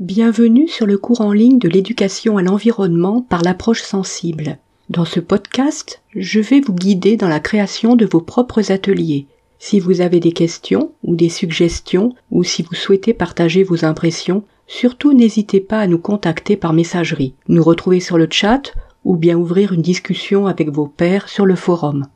Bienvenue sur le cours en ligne de l'éducation à l'environnement par l'approche sensible. Dans ce podcast, je vais vous guider dans la création de vos propres ateliers. Si vous avez des questions ou des suggestions ou si vous souhaitez partager vos impressions, surtout n'hésitez pas à nous contacter par messagerie, nous retrouver sur le chat ou bien ouvrir une discussion avec vos pairs sur le forum.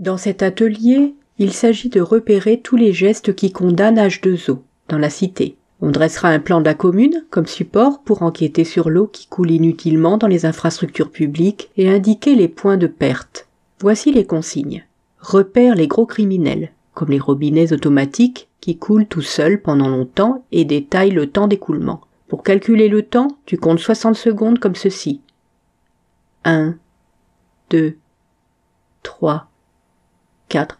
Dans cet atelier, il s'agit de repérer tous les gestes qui condamnent H2O dans la cité. On dressera un plan de la commune comme support pour enquêter sur l'eau qui coule inutilement dans les infrastructures publiques et indiquer les points de perte. Voici les consignes. Repère les gros criminels, comme les robinets automatiques qui coulent tout seuls pendant longtemps et détaille le temps d'écoulement. Pour calculer le temps, tu comptes 60 secondes comme ceci. 1, 2, 3, 4,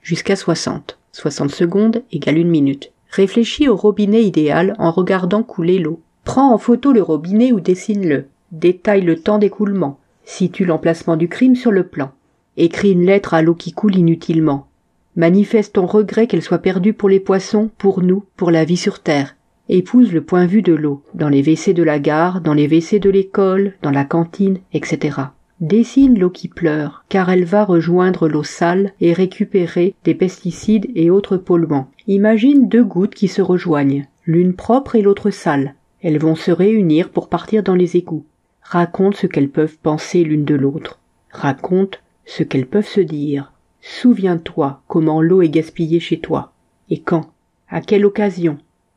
jusqu'à 60. 60 secondes égale une minute. Réfléchis au robinet idéal en regardant couler l'eau. Prends en photo le robinet ou dessine-le. Détaille le temps d'écoulement. Situe l'emplacement du crime sur le plan. Écris une lettre à l'eau qui coule inutilement. Manifeste ton regret qu'elle soit perdue pour les poissons, pour nous, pour la vie sur Terre. Épouse le point de vue de l'eau, dans les WC de la gare, dans les WC de l'école, dans la cantine, etc. Dessine l'eau qui pleure, car elle va rejoindre l'eau sale et récupérer des pesticides et autres polluants. Imagine deux gouttes qui se rejoignent, l'une propre et l'autre sale. Elles vont se réunir pour partir dans les égouts. Raconte ce qu'elles peuvent penser l'une de l'autre. Raconte ce qu'elles peuvent se dire. Souviens-toi comment l'eau est gaspillée chez toi. Et quand? À quelle occasion?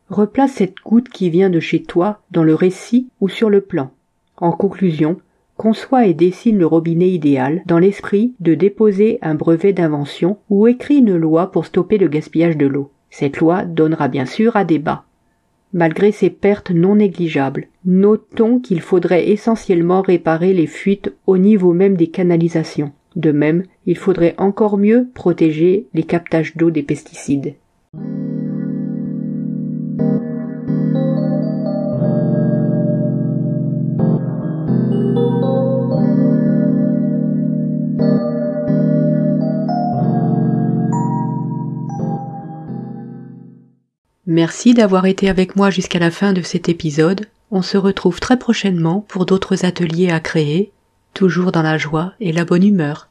Replace cette goutte qui vient de chez toi dans le récit ou sur le plan. En conclusion, conçoit et dessine le robinet idéal dans l'esprit de déposer un brevet d'invention ou écrit une loi pour stopper le gaspillage de l'eau. Cette loi donnera bien sûr à débat. Malgré ces pertes non négligeables, notons qu'il faudrait essentiellement réparer les fuites au niveau même des canalisations. De même, il faudrait encore mieux protéger les captages d'eau des pesticides. Merci d'avoir été avec moi jusqu'à la fin de cet épisode. On se retrouve très prochainement pour d'autres ateliers à créer, toujours dans la joie et la bonne humeur.